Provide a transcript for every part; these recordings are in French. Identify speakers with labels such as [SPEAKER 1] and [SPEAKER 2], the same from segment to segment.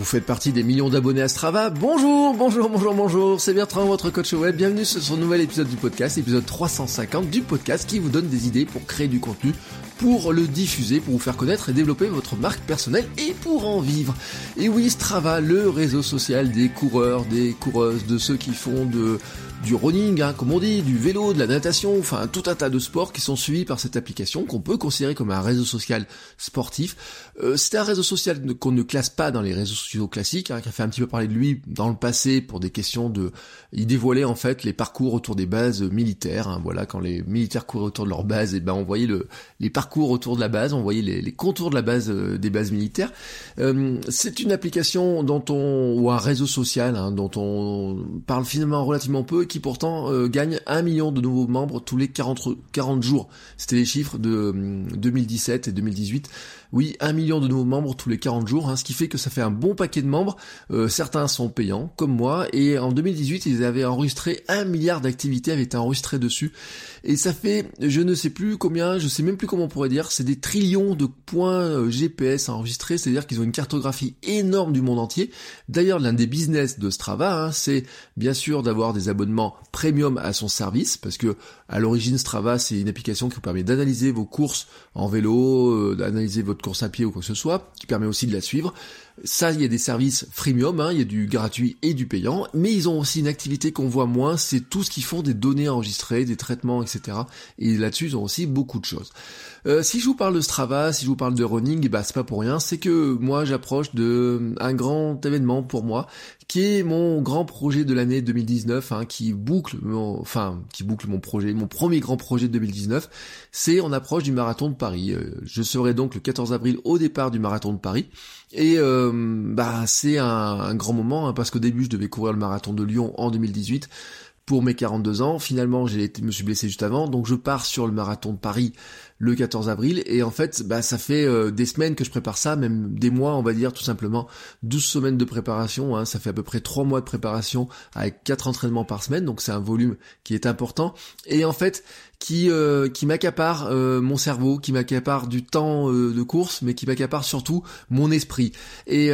[SPEAKER 1] Vous faites partie des millions d'abonnés à Strava. Bonjour, bonjour, bonjour, bonjour. C'est Bertrand, votre coach web. Bienvenue sur ce nouvel épisode du podcast, épisode 350 du podcast qui vous donne des idées pour créer du contenu, pour le diffuser, pour vous faire connaître et développer votre marque personnelle et pour en vivre. Et oui, Strava, le réseau social des coureurs, des coureuses, de ceux qui font de du running, hein, comme on dit, du vélo, de la natation, enfin tout un tas de sports qui sont suivis par cette application qu'on peut considérer comme un réseau social sportif. Euh, c'est un réseau social qu'on ne classe pas dans les réseaux sociaux classiques, hein, qui a fait un petit peu parler de lui dans le passé pour des questions de... Il dévoilait en fait les parcours autour des bases militaires. Hein, voilà, quand les militaires couraient autour de leur base, et eh ben on voyait le, les parcours autour de la base, on voyait les, contours de la base euh, des bases militaires. Euh, c'est une application dont on ou un réseau social hein, dont on parle finalement relativement peu qui pourtant euh, gagne un million de nouveaux membres tous les 40, 40 jours. C'était les chiffres de 2017 hum, et 2018. Oui, un million de nouveaux membres tous les 40 jours, hein, ce qui fait que ça fait un bon paquet de membres. Euh, certains sont payants, comme moi, et en 2018, ils avaient enregistré un milliard d'activités avaient été enregistrées dessus. Et ça fait, je ne sais plus combien, je sais même plus comment on pourrait dire, c'est des trillions de points euh, GPS enregistrés, c'est-à-dire qu'ils ont une cartographie énorme du monde entier. D'ailleurs, l'un des business de Strava, hein, c'est bien sûr d'avoir des abonnements premium à son service, parce que à l'origine Strava, c'est une application qui vous permet d'analyser vos courses en vélo, euh, d'analyser votre course à pied ou quoi que ce soit, qui permet aussi de la suivre. Ça, il y a des services freemium, hein, il y a du gratuit et du payant, mais ils ont aussi une activité qu'on voit moins, c'est tout ce qu'ils font des données enregistrées, des traitements, etc. Et là-dessus, ils ont aussi beaucoup de choses. Euh, si je vous parle de Strava, si je vous parle de running, bah c'est pas pour rien, c'est que moi j'approche de un grand événement pour moi, qui est mon grand projet de l'année 2019, hein, qui boucle, mon, enfin qui boucle mon projet, mon premier grand projet de 2019, c'est on approche du marathon de Paris. Euh, je serai donc le 14 avril au départ du marathon de Paris. Et euh, bah c'est un, grand moment hein, parce qu'au début je devais courir le marathon de Lyon en 2018 pour mes 42 ans. Finalement, j'ai été, me suis blessé juste avant, donc je pars sur le marathon de Paris le 14 avril. Et en fait, bah, ça fait euh, des semaines que je prépare ça, même des mois, on va dire tout simplement 12 semaines de préparation. Hein. ça fait à peu près 3 mois de préparation avec 4 entraînements par semaine, donc c'est un volume qui est important. Et en fait, qui euh, qui m'accapare euh, mon cerveau, qui m'accapare du temps de course, mais qui m'accapare surtout mon esprit. Et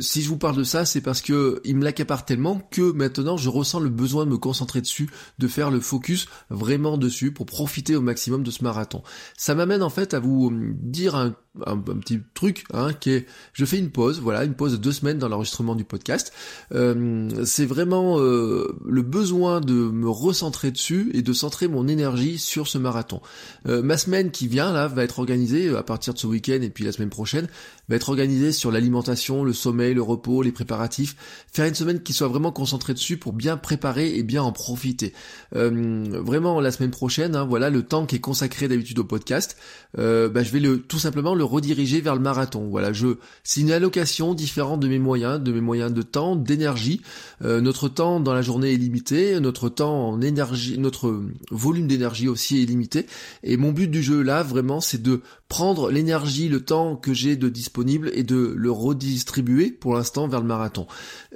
[SPEAKER 1] si je vous parle de ça, c'est parce que il me l'accapare tellement que maintenant je ressens le besoin de me concentrer dessus, de faire le focus vraiment dessus pour profiter au maximum de ce marathon. Ça m'amène en fait à vous dire un petit truc hein, qui est je fais une pause voilà une pause de deux semaines dans l'enregistrement du podcast. Euh, c'est vraiment euh, le besoin de me recentrer dessus et de centrer mon énergie sur ce marathon. Euh, ma semaine qui vient là va être organisée à partir de ce week-end et puis la semaine prochaine va être organisée sur l'alimentation le sommeil le repos les préparatifs faire une semaine qui soit vraiment concentrée dessus pour bien préparer et bien en profiter vraiment la semaine prochaine hein, voilà le temps qui est consacré d'habitude au podcast bah, je vais le tout simplement le rediriger vers le marathon. Voilà, je c'est une allocation différente de mes moyens, de mes moyens de temps, d'énergie. Euh, notre temps dans la journée est limité, notre temps en énergie, notre volume d'énergie aussi est limité. Et mon but du jeu là, vraiment, c'est de prendre l'énergie, le temps que j'ai de disponible et de le redistribuer pour l'instant vers le marathon.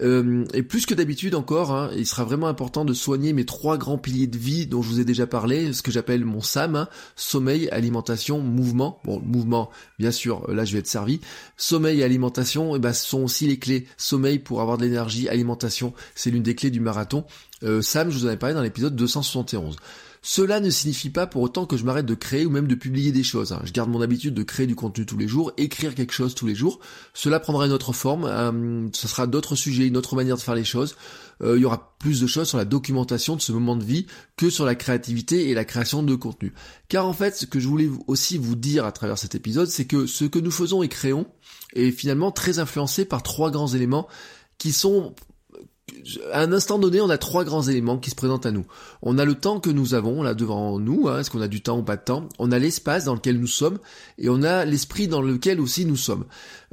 [SPEAKER 1] Euh, et plus que d'habitude encore, hein, il sera vraiment important de soigner mes trois grands piliers de vie dont je vous ai déjà parlé, ce que j'appelle mon SAM, hein, sommeil, alimentation, mouvement. Bon, mouvement, bien sûr, là je vais être servi. Sommeil et alimentation, eh ben, ce sont aussi les clés. Sommeil pour avoir de l'énergie, alimentation, c'est l'une des clés du marathon. Euh, Sam, je vous en ai parlé dans l'épisode 271. Cela ne signifie pas pour autant que je m'arrête de créer ou même de publier des choses. Hein. Je garde mon habitude de créer du contenu tous les jours, écrire quelque chose tous les jours. Cela prendra une autre forme, euh, ce sera d'autres sujets, une autre manière de faire les choses. Euh, il y aura plus de choses sur la documentation de ce moment de vie que sur la créativité et la création de contenu. Car en fait, ce que je voulais aussi vous dire à travers cet épisode, c'est que ce que nous faisons et créons est finalement très influencé par trois grands éléments qui sont à un instant donné, on a trois grands éléments qui se présentent à nous. On a le temps que nous avons là devant nous, hein, est-ce qu'on a du temps ou pas de temps? On a l'espace dans lequel nous sommes et on a l'esprit dans lequel aussi nous sommes.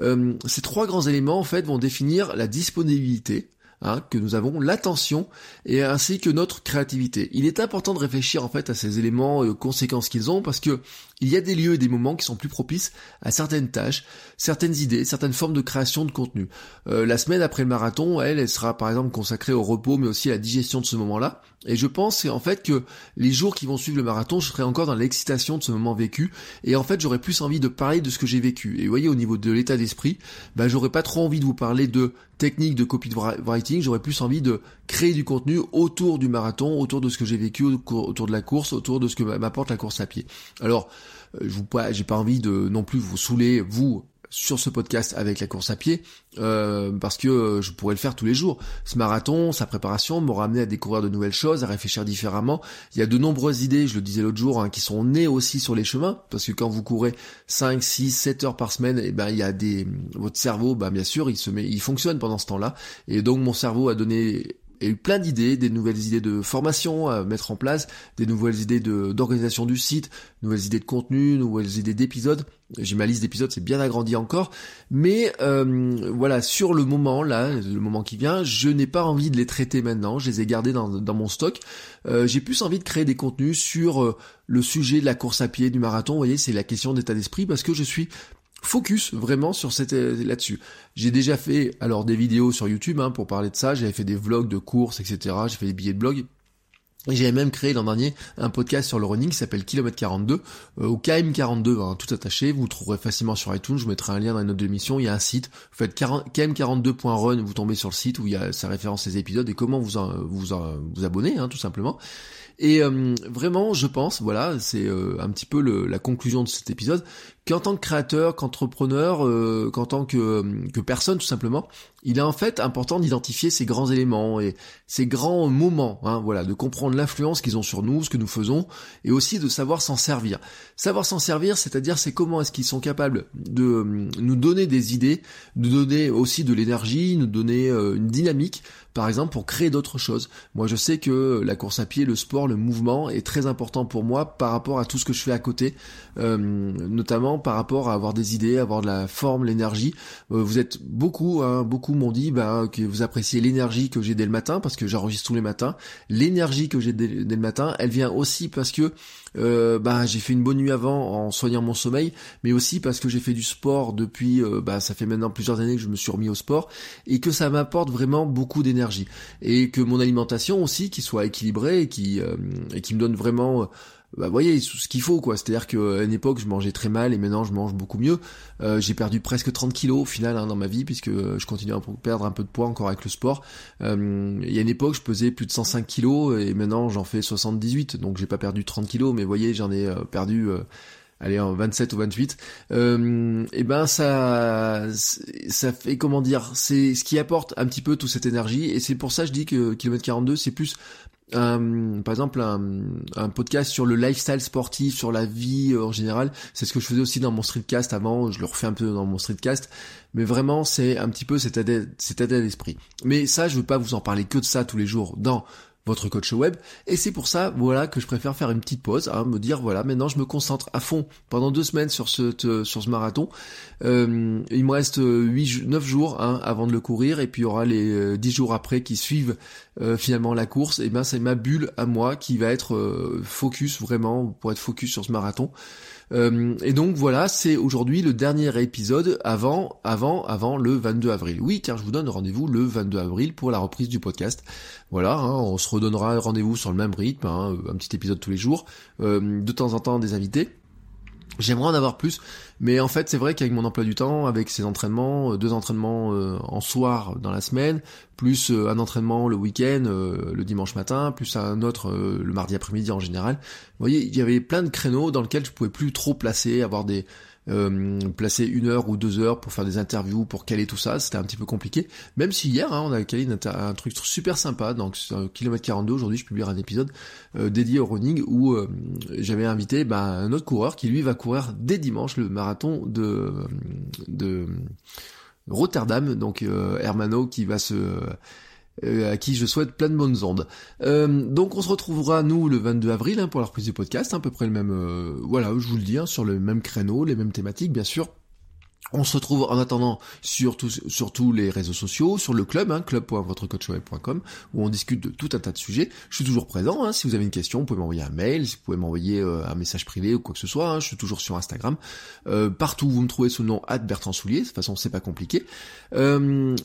[SPEAKER 1] Euh, ces trois grands éléments en fait vont définir la disponibilité, Hein, que nous avons l'attention et ainsi que notre créativité. Il est important de réfléchir en fait à ces éléments euh, conséquences qu'ils ont parce que il y a des lieux et des moments qui sont plus propices à certaines tâches, certaines idées, certaines formes de création de contenu. Euh, la semaine après le marathon, elle, elle sera par exemple consacrée au repos mais aussi à la digestion de ce moment-là. Et je pense en fait que les jours qui vont suivre le marathon, je serai encore dans l'excitation de ce moment vécu. Et en fait, j'aurais plus envie de parler de ce que j'ai vécu. Et vous voyez, au niveau de l'état d'esprit, bah, j'aurais pas trop envie de vous parler de techniques de copywriting. J'aurais plus envie de créer du contenu autour du marathon, autour de ce que j'ai vécu, autour de la course, autour de ce que m'apporte la course à pied. Alors, je vous j'ai pas envie de non plus vous saouler vous sur ce podcast avec la course à pied euh, parce que euh, je pourrais le faire tous les jours. Ce marathon, sa préparation m'aura amené à découvrir de nouvelles choses, à réfléchir différemment. Il y a de nombreuses idées, je le disais l'autre jour, hein, qui sont nées aussi sur les chemins parce que quand vous courez 5, 6, 7 heures par semaine, et eh ben il y a des votre cerveau, ben bien sûr, il se met il fonctionne pendant ce temps-là et donc mon cerveau a donné a eu plein d'idées, des nouvelles idées de formation à mettre en place, des nouvelles idées d'organisation du site, nouvelles idées de contenu, nouvelles idées d'épisodes. J'ai ma liste d'épisodes, c'est bien agrandi encore. Mais euh, voilà, sur le moment, là, le moment qui vient, je n'ai pas envie de les traiter maintenant, je les ai gardés dans, mon stock. Euh, j'ai plus envie de créer des contenus sur euh, le sujet de la course à pied, du marathon, vous voyez, c'est la question d'état d'esprit, parce que je suis focus vraiment sur cette euh, là-dessus. J'ai déjà fait alors des vidéos sur YouTube hein, pour parler de ça, j'avais fait des vlogs de courses, etc. J'ai fait des billets de blog. Et j'avais même créé l'an dernier un podcast sur le running qui s'appelle Kilomètre 42 euh, au KM42, hein, tout attaché. Vous trouverez facilement sur iTunes. Je vous mettrai un lien dans les notes d'émission. Il y a un site. Vous faites km42.run, vous tombez sur le site où il y a sa référence les épisodes et comment vous vous, vous abonner, hein, tout simplement. Et euh, vraiment, je pense, voilà, c'est euh, un petit peu le, la conclusion de cet épisode, qu'en tant que créateur, qu'entrepreneur, euh, qu'en tant que, que personne tout simplement, il est en fait important d'identifier ces grands éléments et ces grands moments, hein, voilà, de comprendre l'influence qu'ils ont sur nous, ce que nous faisons, et aussi de savoir s'en servir. Savoir s'en servir, c'est-à-dire c'est comment est-ce qu'ils sont capables de nous donner des idées, de donner aussi de l'énergie, nous donner une dynamique par exemple pour créer d'autres choses. Moi je sais que la course à pied, le sport, le mouvement est très important pour moi par rapport à tout ce que je fais à côté, euh, notamment par rapport à avoir des idées, avoir de la forme, l'énergie. Euh, vous êtes beaucoup, hein, beaucoup m'ont dit bah, que vous appréciez l'énergie que j'ai dès le matin parce que j'enregistre tous les matins. L'énergie que dès, le matin, elle vient aussi parce que euh, bah, j'ai fait une bonne nuit avant en soignant mon sommeil, mais aussi parce que j'ai fait du sport depuis, bah, ça fait maintenant plusieurs années que je me suis remis au sport et que ça m'apporte vraiment beaucoup d'énergie. Et que mon alimentation aussi qui soit équilibrée et qui euh, et qui me donne vraiment euh, bah voyez ce qu'il faut quoi. C'est à dire qu'à une époque je mangeais très mal et maintenant je mange beaucoup mieux. Euh, j'ai perdu presque 30 kilos au final hein, dans ma vie puisque je continue à perdre un peu de poids encore avec le sport. Il y a une époque je pesais plus de 105 kilos et maintenant j'en fais 78 donc j'ai pas perdu 30 kilos mais voyez j'en ai perdu allez en 27 ou 28 euh, et ben ça ça fait comment dire c'est ce qui apporte un petit peu toute cette énergie. Et c'est pour ça que je dis que kilomètre 42 c'est plus un, par exemple un, podcast sur le lifestyle sportif, sur la vie euh, en général. C'est ce que je faisais aussi dans mon streetcast avant. Je le refais un peu dans mon streetcast, mais vraiment c'est un petit peu cet état d'esprit. Mais ça, je veux pas vous en parler que de ça tous les jours dans votre coach web. Et c'est pour ça, voilà, que je préfère faire une petite pause, hein, me dire, voilà, maintenant je me concentre à fond pendant deux semaines sur ce, sur ce marathon. Euh, il me reste 8, 9 jours hein, avant de le courir, et puis il y aura les 10 euh, jours après qui suivent euh, finalement la course. Et ben c'est ma bulle à moi qui va être focus vraiment pour être focus sur ce marathon. Euh, et donc voilà, c'est aujourd'hui le dernier épisode avant, avant, avant le 22 avril. Oui, car je vous donne rendez-vous le 22 avril pour la reprise du podcast. Voilà, hein, on se redonnera rendez-vous sur le même rythme, hein, un petit épisode tous les jours, euh, de temps en temps des invités. J'aimerais en avoir plus, mais en fait c'est vrai qu'avec mon emploi du temps, avec ces entraînements, euh, deux entraînements euh, en soir dans la semaine, plus euh, un entraînement le week-end, le dimanche matin, plus un autre le mardi après-midi en général, vous voyez, il y avait plein de créneaux dans lesquels je pouvais plus trop placer, avoir des euh, placer une heure ou deux heures pour faire des interviews, pour caler tout ça, c'était un petit peu compliqué. Même si hier, hein, on a calé un, truc super sympa, donc kilomètre 42, aujourd'hui je publierai un épisode euh, dédié au running où euh, j'avais invité bah, un autre coureur qui lui va courir dès dimanche le marathon de, de Rotterdam, donc Hermano qui va se euh, à qui je souhaite plein de bonnes ondes. Euh, donc on se retrouvera nous le 22 avril hein, pour la reprise du podcast, à peu près le même, euh, voilà, je vous le dis, hein, sur le même créneau, les mêmes thématiques bien sûr. On se retrouve en attendant sur, tous les réseaux sociaux, sur le club, hein, club.votrecoachweb.com, où on discute de tout un tas de sujets. Je suis toujours présent, hein, si vous avez une question, vous pouvez m'envoyer un mail, si vous pouvez m'envoyer euh, un message privé ou quoi que ce soit, hein, je suis toujours sur Instagram. Euh, partout, vous me trouvez sous le nom Bertrand Soulier, de toute façon c'est pas compliqué. Euh,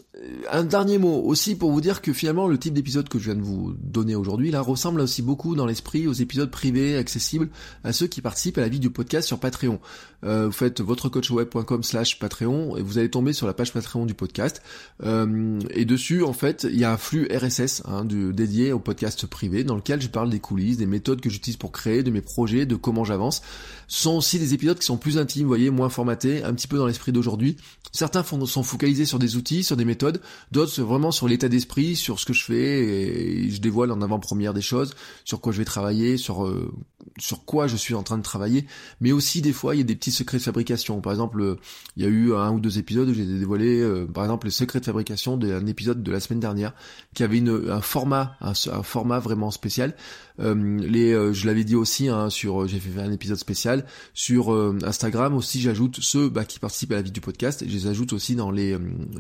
[SPEAKER 1] un dernier mot aussi pour vous dire que finalement le type d'épisode que je viens de vous donner aujourd'hui là ressemble aussi beaucoup dans l'esprit aux épisodes privés accessibles à ceux qui participent à la vie du podcast sur Patreon. vous faites votrecoachweb.com slash Patreon et vous allez tomber sur la page Patreon du podcast. Euh, et dessus, en fait, il y a un flux RSS hein, dédié au podcast privé dans lequel je parle des coulisses, des méthodes que j'utilise pour créer, de mes projets, de comment j'avance. Ce sont aussi des épisodes qui sont plus intimes, vous voyez, moins formatés, un petit peu dans l'esprit d'aujourd'hui. Certains sont focalisés sur des outils, sur des méthodes, d'autres vraiment sur l'état d'esprit, sur ce que je fais, et je dévoile en avant-première des choses, sur quoi je vais travailler, sur euh, sur quoi je suis en train de travailler, mais aussi des fois il y a des petits secrets de fabrication. Par exemple, il y a eu un ou deux épisodes où j'ai dévoilé, euh, par exemple, les secrets de fabrication d'un épisode de la semaine dernière qui avait une, un format, un, format vraiment spécial. Euh, les, euh, je l'avais dit aussi hein, sur, j'ai fait un épisode spécial sur Instagram aussi. J'ajoute ceux bah, qui participent à la vie du podcast. Je les ajoute aussi dans les,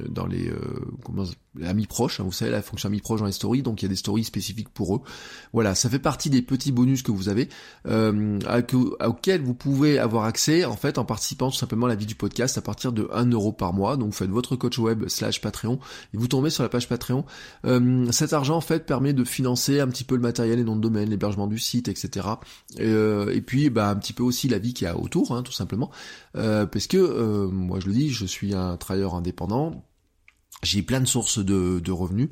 [SPEAKER 1] dans les, comment, amis proches. Hein, vous savez la fonction amis proches dans les stories. Donc il y a des stories spécifiques pour eux. Voilà, ça fait partie des petits bonus que vous avez, auxquels vous pouvez avoir accès en fait en participant tout simplement à la vie du podcast à partir de 1 euro par mois. Donc vous faites votre coach web slash Patreon et vous tombez sur la page Patreon. Euh, cet argent en fait permet de financer un petit peu le matériel et nom de domaine, l'hébergement du site, etc. Euh, et, puis bah, un petit peu aussi la vie qu'il y a autour, hein, tout simplement. Euh, parce que moi je le dis, je suis un travailleur indépendant j'ai plein de sources de, revenus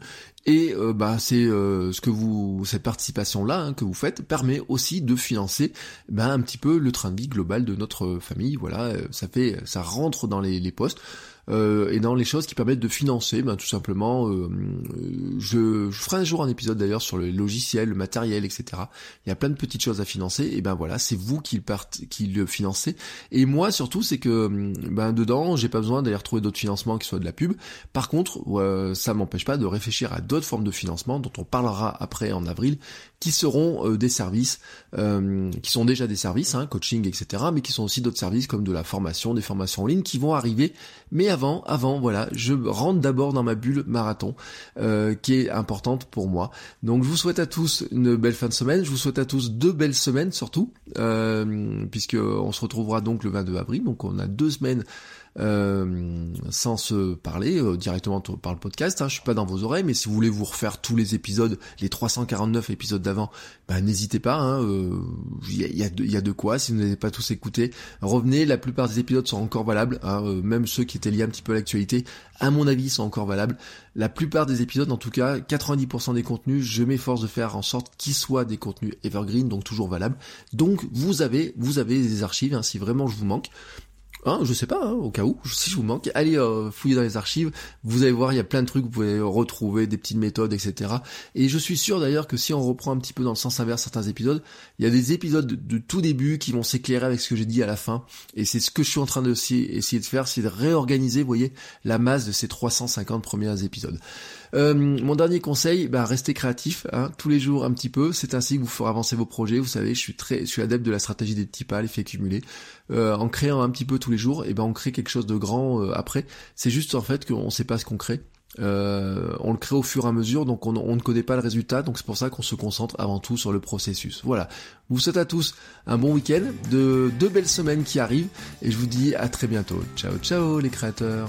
[SPEAKER 1] et bah c'est ce que vous cette participation là hein, que vous faites permet aussi de financer bah, un petit peu le train de vie global de notre famille voilà ça fait ça rentre dans les, les postes euh, et dans les choses qui permettent de financer, ben, tout simplement, euh, je, je, ferai un jour un épisode d'ailleurs sur le logiciel, le matériel, etc. Il y a plein de petites choses à financer, et ben voilà, c'est vous qui le, qui le financez. Et moi surtout, c'est que ben dedans, j'ai pas besoin d'aller retrouver d'autres financements qui soient de la pub. Par contre, euh, ça m'empêche pas de réfléchir à d'autres formes de financement dont on parlera après en avril, qui seront des services, qui sont déjà des services, hein, coaching, etc., mais qui sont aussi d'autres services comme de la formation, des formations en ligne qui vont arriver, mais avant, avant, voilà, je rentre d'abord dans ma bulle marathon, euh, qui est importante pour moi. Donc je vous souhaite à tous une belle fin de semaine, je vous souhaite à tous deux belles semaines surtout, euh, puisque on se retrouvera donc le 22 avril, donc on a deux semaines euh, sans se parler euh, directement par le podcast. Hein, je suis pas dans vos oreilles, mais si vous voulez vous refaire tous les épisodes, les 349 épisodes d'avant, bah, n'hésitez pas. Il hein, euh, y, a, y, a, de quoi. Si vous n'avez pas tous écouté, revenez. La plupart des épisodes sont encore valables. Hein, même ceux qui étaient liés un petit peu à l'actualité, à mon avis, sont encore valables. La plupart des épisodes, en tout cas, 90% des contenus, je m'efforce de faire en sorte qu'ils soient des contenus evergreen, donc toujours valables. Donc vous avez, vous avez des archives. Hein, si vraiment je vous manque. Hein, je sais pas, hein, au cas où, si je vous manque, allez euh, fouiller dans les archives, vous allez voir, il y a plein de trucs, vous pouvez retrouver des petites méthodes, etc. Et je suis sûr d'ailleurs que si on reprend un petit peu dans le sens inverse certains épisodes, il y a des épisodes de, tout début qui vont s'éclairer avec ce que j'ai dit à la fin, et c'est ce que je suis en train de de faire, c'est de réorganiser, vous voyez, la masse de ces 350 premiers épisodes. Euh, mon dernier conseil, bah, restez créatif, hein, tous les jours un petit peu. C'est ainsi que vous ferez avancer vos projets. Vous savez, je suis très, je suis adepte de la stratégie des petits pas, l'effet cumulé. Euh, en créant un petit peu tous les jours, et ben on crée quelque chose de grand euh, après. C'est juste en fait qu'on ne sait pas ce qu'on crée. Euh, on le crée au fur et à mesure, donc on, ne connaît pas le résultat, donc c'est pour ça qu'on se concentre avant tout sur le processus. Voilà. Vous souhaite à tous un bon week-end, de deux belles semaines qui arrivent, et je vous dis à très bientôt. Ciao ciao les créateurs.